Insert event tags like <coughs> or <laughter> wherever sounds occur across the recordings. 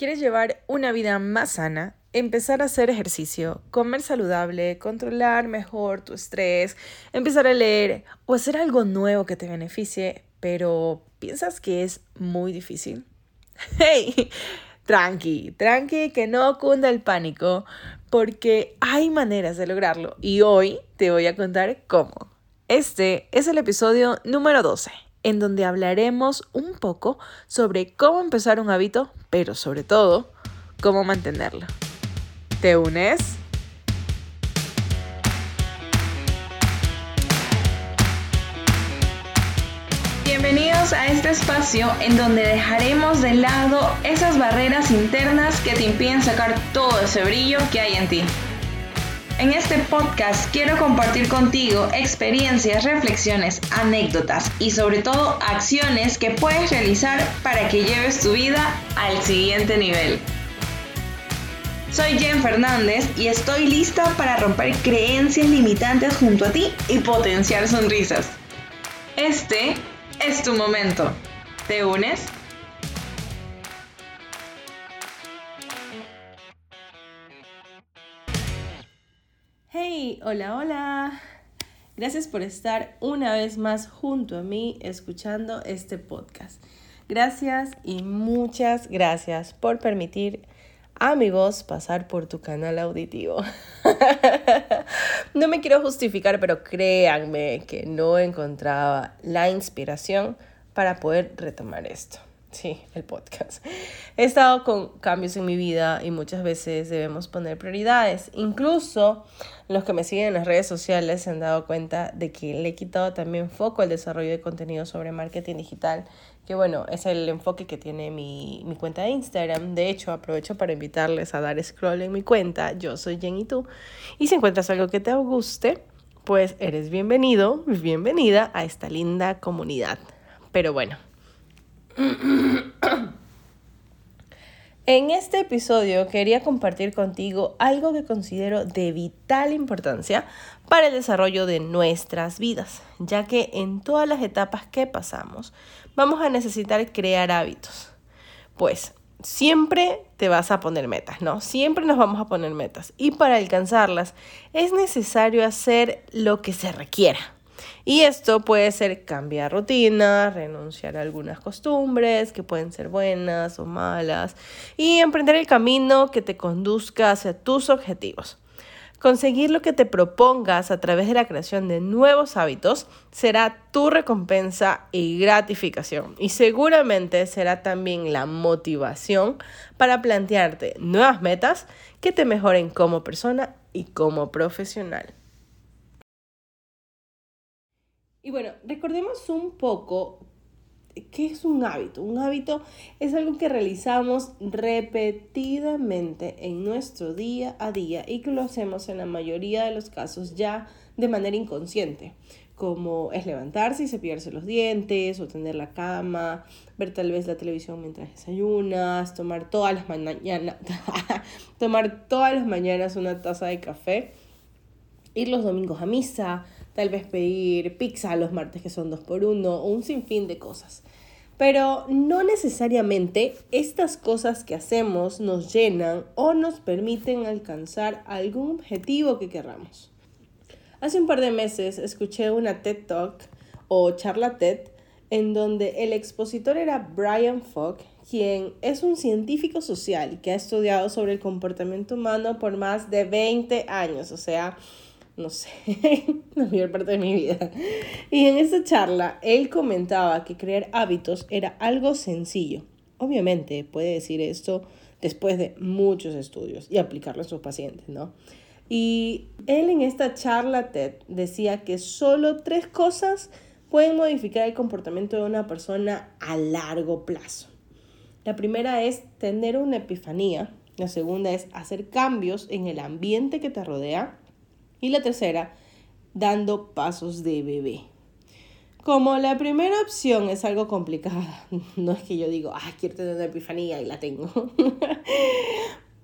¿Quieres llevar una vida más sana? Empezar a hacer ejercicio, comer saludable, controlar mejor tu estrés, empezar a leer o hacer algo nuevo que te beneficie, pero ¿piensas que es muy difícil? <laughs> ¡Hey! Tranqui, tranqui, que no cunda el pánico, porque hay maneras de lograrlo y hoy te voy a contar cómo. Este es el episodio número 12 en donde hablaremos un poco sobre cómo empezar un hábito, pero sobre todo, cómo mantenerlo. ¿Te unes? Bienvenidos a este espacio en donde dejaremos de lado esas barreras internas que te impiden sacar todo ese brillo que hay en ti. En este podcast quiero compartir contigo experiencias, reflexiones, anécdotas y sobre todo acciones que puedes realizar para que lleves tu vida al siguiente nivel. Soy Jen Fernández y estoy lista para romper creencias limitantes junto a ti y potenciar sonrisas. Este es tu momento. ¿Te unes? Hey, hola, hola. Gracias por estar una vez más junto a mí escuchando este podcast. Gracias y muchas gracias por permitir a mi voz pasar por tu canal auditivo. <laughs> no me quiero justificar, pero créanme que no encontraba la inspiración para poder retomar esto. Sí, el podcast. He estado con cambios en mi vida y muchas veces debemos poner prioridades. Incluso los que me siguen en las redes sociales se han dado cuenta de que le he quitado también foco al desarrollo de contenido sobre marketing digital, que bueno, es el enfoque que tiene mi, mi cuenta de Instagram. De hecho, aprovecho para invitarles a dar scroll en mi cuenta. Yo soy Jen y tú. Y si encuentras algo que te guste, pues eres bienvenido, bienvenida a esta linda comunidad. Pero bueno. En este episodio quería compartir contigo algo que considero de vital importancia para el desarrollo de nuestras vidas, ya que en todas las etapas que pasamos vamos a necesitar crear hábitos. Pues siempre te vas a poner metas, ¿no? Siempre nos vamos a poner metas y para alcanzarlas es necesario hacer lo que se requiera. Y esto puede ser cambiar rutina, renunciar a algunas costumbres que pueden ser buenas o malas y emprender el camino que te conduzca hacia tus objetivos. Conseguir lo que te propongas a través de la creación de nuevos hábitos será tu recompensa y gratificación y seguramente será también la motivación para plantearte nuevas metas que te mejoren como persona y como profesional. Y bueno, recordemos un poco qué es un hábito. Un hábito es algo que realizamos repetidamente en nuestro día a día y que lo hacemos en la mayoría de los casos ya de manera inconsciente como es levantarse y cepillarse los dientes, o tender la cama, ver tal vez la televisión mientras desayunas, tomar todas las mañanas, <laughs> tomar todas las mañanas una taza de café, ir los domingos a misa, tal vez pedir pizza los martes que son dos por uno o un sinfín de cosas. Pero no necesariamente estas cosas que hacemos nos llenan o nos permiten alcanzar algún objetivo que querramos. Hace un par de meses escuché una TED Talk o charla TED en donde el expositor era Brian Fogg, quien es un científico social que ha estudiado sobre el comportamiento humano por más de 20 años, o sea, no sé, <laughs> la mayor parte de mi vida. Y en esta charla, él comentaba que crear hábitos era algo sencillo. Obviamente puede decir esto después de muchos estudios y aplicarlo a sus pacientes, ¿no? Y él en esta charla TED decía que solo tres cosas pueden modificar el comportamiento de una persona a largo plazo. La primera es tener una epifanía, la segunda es hacer cambios en el ambiente que te rodea y la tercera, dando pasos de bebé. Como la primera opción es algo complicada, <laughs> no es que yo digo, ah, quiero tener una epifanía y la tengo.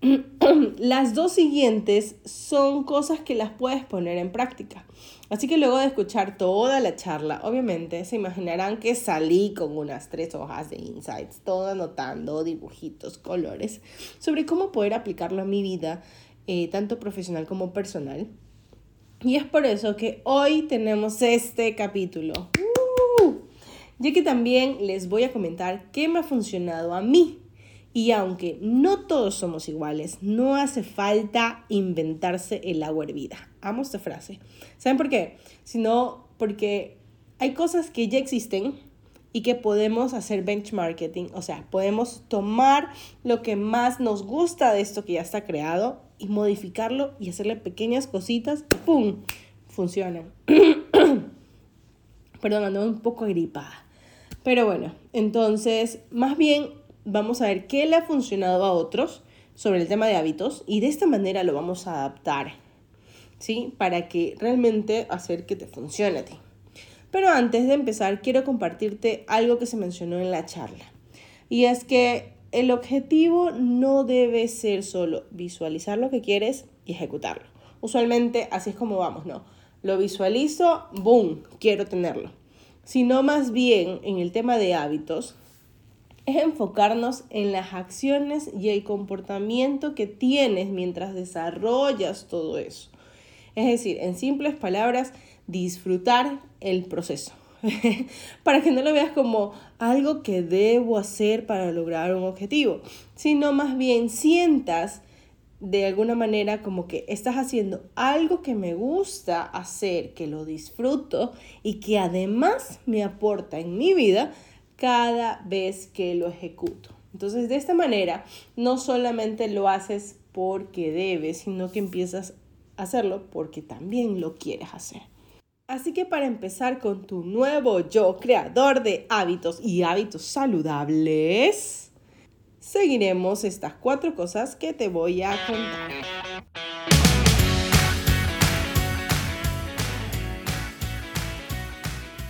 <laughs> las dos siguientes son cosas que las puedes poner en práctica. Así que luego de escuchar toda la charla, obviamente se imaginarán que salí con unas tres hojas de insights, todo anotando dibujitos, colores, sobre cómo poder aplicarlo a mi vida, eh, tanto profesional como personal. Y es por eso que hoy tenemos este capítulo. ¡Uh! ya que también les voy a comentar qué me ha funcionado a mí. Y aunque no todos somos iguales, no hace falta inventarse el agua hervida. Amo esta frase. ¿Saben por qué? Sino porque hay cosas que ya existen y que podemos hacer benchmarking, o sea, podemos tomar lo que más nos gusta de esto que ya está creado y modificarlo y hacerle pequeñas cositas y ¡pum! Funciona. <coughs> Perdón, ando un poco agripada. Pero bueno, entonces, más bien vamos a ver qué le ha funcionado a otros sobre el tema de hábitos y de esta manera lo vamos a adaptar, ¿sí? Para que realmente hacer que te funcione a ti. Pero antes de empezar, quiero compartirte algo que se mencionó en la charla. Y es que el objetivo no debe ser solo visualizar lo que quieres y ejecutarlo. Usualmente así es como vamos, ¿no? Lo visualizo, boom, quiero tenerlo sino más bien en el tema de hábitos, es enfocarnos en las acciones y el comportamiento que tienes mientras desarrollas todo eso. Es decir, en simples palabras, disfrutar el proceso. <laughs> para que no lo veas como algo que debo hacer para lograr un objetivo, sino más bien sientas de alguna manera como que estás haciendo algo que me gusta hacer, que lo disfruto y que además me aporta en mi vida cada vez que lo ejecuto. Entonces, de esta manera, no solamente lo haces porque debes, sino que empiezas a hacerlo porque también lo quieres hacer. Así que para empezar con tu nuevo yo, creador de hábitos y hábitos saludables, seguiremos estas cuatro cosas que te voy a contar.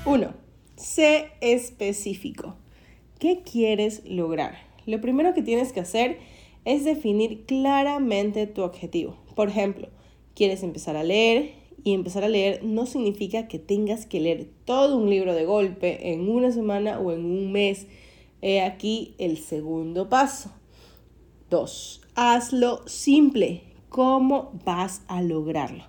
Uno, sé específico. ¿Qué quieres lograr? Lo primero que tienes que hacer es definir claramente tu objetivo. Por ejemplo, quieres empezar a leer y empezar a leer no significa que tengas que leer todo un libro de golpe en una semana o en un mes He aquí el segundo paso. Dos, hazlo simple. ¿Cómo vas a lograrlo?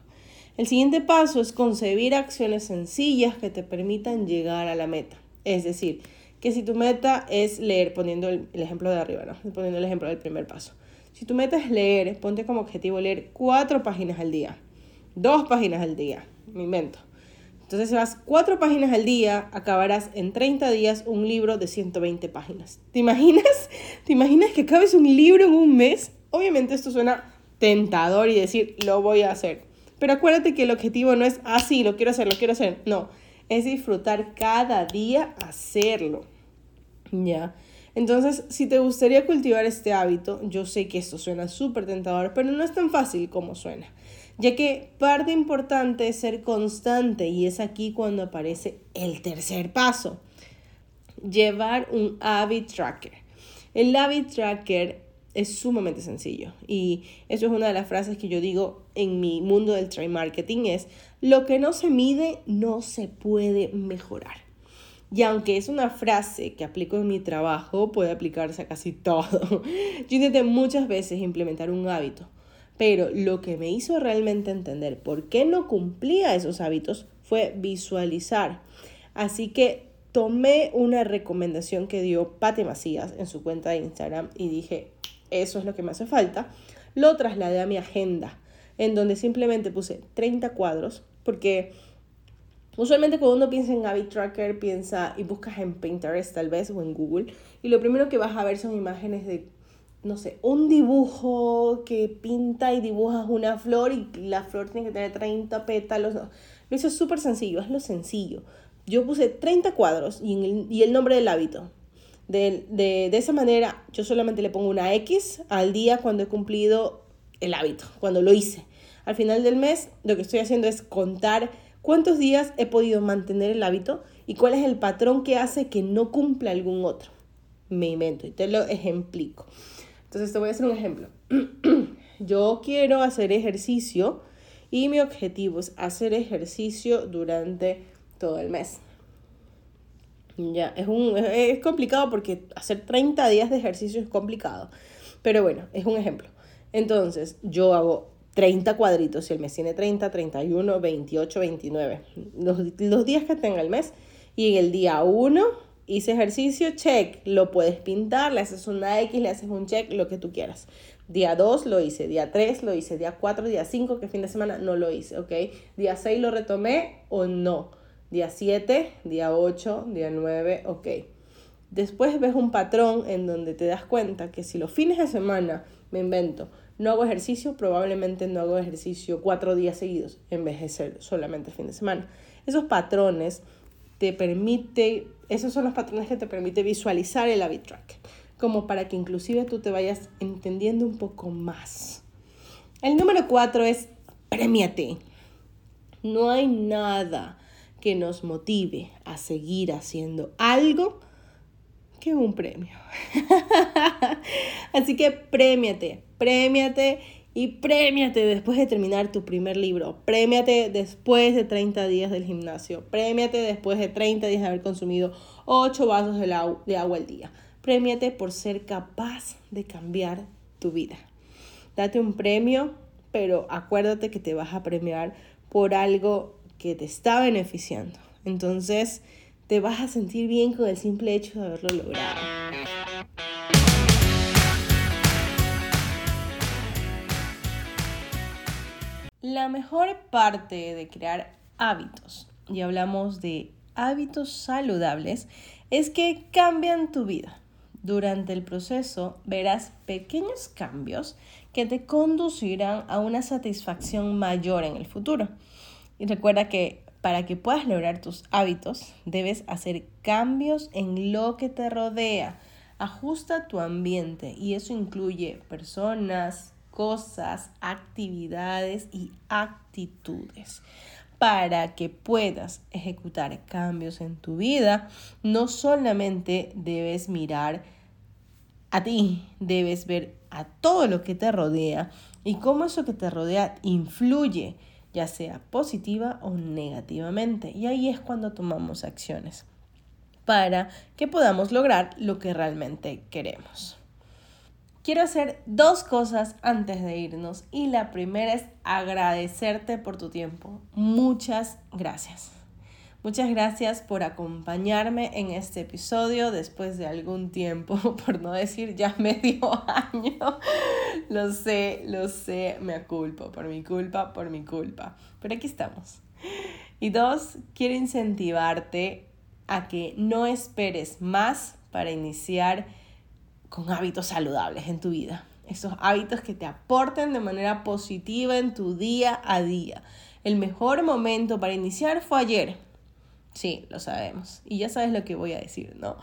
El siguiente paso es concebir acciones sencillas que te permitan llegar a la meta. Es decir, que si tu meta es leer, poniendo el, ejemplo de arriba, ¿no? Poniendo el ejemplo del primer paso. Si tu meta es leer, ponte como objetivo leer cuatro páginas al día. Dos páginas al día. Me invento. Entonces, si vas cuatro páginas al día, acabarás en 30 días un libro de 120 páginas. ¿Te imaginas? <laughs> ¿Te imaginas que acabes un libro en un mes? Obviamente esto suena tentador y decir, lo voy a hacer. Pero acuérdate que el objetivo no es, ah, sí, lo quiero hacer, lo quiero hacer. No, es disfrutar cada día hacerlo. ¿Ya? Entonces, si te gustaría cultivar este hábito, yo sé que esto suena súper tentador, pero no es tan fácil como suena ya que parte importante es ser constante y es aquí cuando aparece el tercer paso, llevar un habit tracker. El habit tracker es sumamente sencillo y eso es una de las frases que yo digo en mi mundo del trade marketing es lo que no se mide no se puede mejorar. Y aunque es una frase que aplico en mi trabajo, puede aplicarse a casi todo. <laughs> Yo intenté muchas veces implementar un hábito, pero lo que me hizo realmente entender por qué no cumplía esos hábitos fue visualizar. Así que tomé una recomendación que dio Pate Macías en su cuenta de Instagram y dije, eso es lo que me hace falta. Lo trasladé a mi agenda, en donde simplemente puse 30 cuadros, porque usualmente cuando uno piensa en Habit Tracker, piensa y buscas en Pinterest tal vez o en Google, y lo primero que vas a ver son imágenes de no sé, un dibujo que pinta y dibujas una flor y la flor tiene que tener 30 pétalos. No. Lo hice súper sencillo, es lo sencillo. Yo puse 30 cuadros y, el, nombre del hábito. De, de, esa manera, yo solamente le pongo una X al día cuando he cumplido el hábito, cuando lo hice. Al final del mes, lo que estoy haciendo es contar cuántos días he podido mantener el hábito y cuál es el patrón que hace que no cumpla algún otro. Me invento y te lo ejemplico. Entonces te voy a hacer un ejemplo. <clears throat> yo quiero hacer ejercicio y mi objetivo es hacer ejercicio durante todo el mes. Ya, es, un, es complicado porque hacer 30 días de ejercicio es complicado. Pero bueno, es un ejemplo. Entonces, yo hago 30 cuadritos. Si el mes tiene 30, 31, 28, 29. Los, los días que tenga el mes. Y en el día 1 hice ejercicio, check. Lo puedes pintar, le haces una X, le haces un check, lo que tú quieras. Día 2 lo hice, día 3 lo hice, día 4, día 5, que fin de semana no lo hice, ¿ok? Día 6 lo retomé o no. Día 7, día 8, día 9, ok. Después ves un patrón en donde te das cuenta que si los fines de semana, me invento, no hago ejercicio, probablemente no hago ejercicio cuatro días seguidos en vez de ser solamente el fin de semana. Esos patrones te permite, esos son los patrones que te permite visualizar el habit track, como para que inclusive tú te vayas entendiendo un poco más. El número cuatro es premiate. No hay nada que nos motive a seguir haciendo algo un premio. <laughs> Así que premiate, premiate y premiate después de terminar tu primer libro. Premiate después de 30 días del gimnasio. Premiate después de 30 días de haber consumido 8 vasos de, de agua al día. Premiate por ser capaz de cambiar tu vida. Date un premio, pero acuérdate que te vas a premiar por algo que te está beneficiando. Entonces, te vas a sentir bien con el simple hecho de haberlo logrado. La mejor parte de crear hábitos, y hablamos de hábitos saludables, es que cambian tu vida. Durante el proceso verás pequeños cambios que te conducirán a una satisfacción mayor en el futuro. Y recuerda que para que puedas lograr tus hábitos, debes hacer cambios en lo que te rodea. Ajusta tu ambiente y eso incluye personas, cosas, actividades y actitudes. Para que puedas ejecutar cambios en tu vida, no solamente debes mirar a ti, debes ver a todo lo que te rodea y cómo eso que te rodea influye ya sea positiva o negativamente. Y ahí es cuando tomamos acciones para que podamos lograr lo que realmente queremos. Quiero hacer dos cosas antes de irnos y la primera es agradecerte por tu tiempo. Muchas gracias. Muchas gracias por acompañarme en este episodio después de algún tiempo, <laughs> por no decir ya <laughs> medio año. Lo sé, lo sé, me culpo, por mi culpa, por mi culpa. Pero aquí estamos. Y dos, quiero incentivarte a que no esperes más para iniciar con hábitos saludables en tu vida. Esos hábitos que te aporten de manera positiva en tu día a día. El mejor momento para iniciar fue ayer Sí, lo sabemos. Y ya sabes lo que voy a decir, ¿no?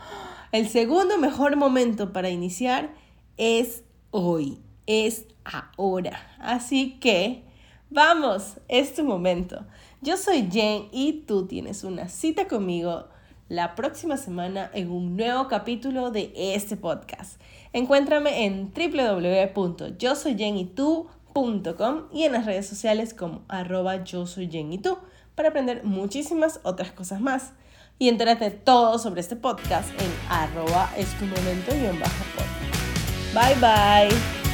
El segundo mejor momento para iniciar es hoy, es ahora. Así que, vamos, es tu momento. Yo soy Jen y tú tienes una cita conmigo la próxima semana en un nuevo capítulo de este podcast. Encuéntrame en www.yosoyjenitú.com y en las redes sociales como arroba yo soy Jen y tú para aprender muchísimas otras cosas más. Y entérate todo sobre este podcast en arroba es tu momento y en baja Bye bye.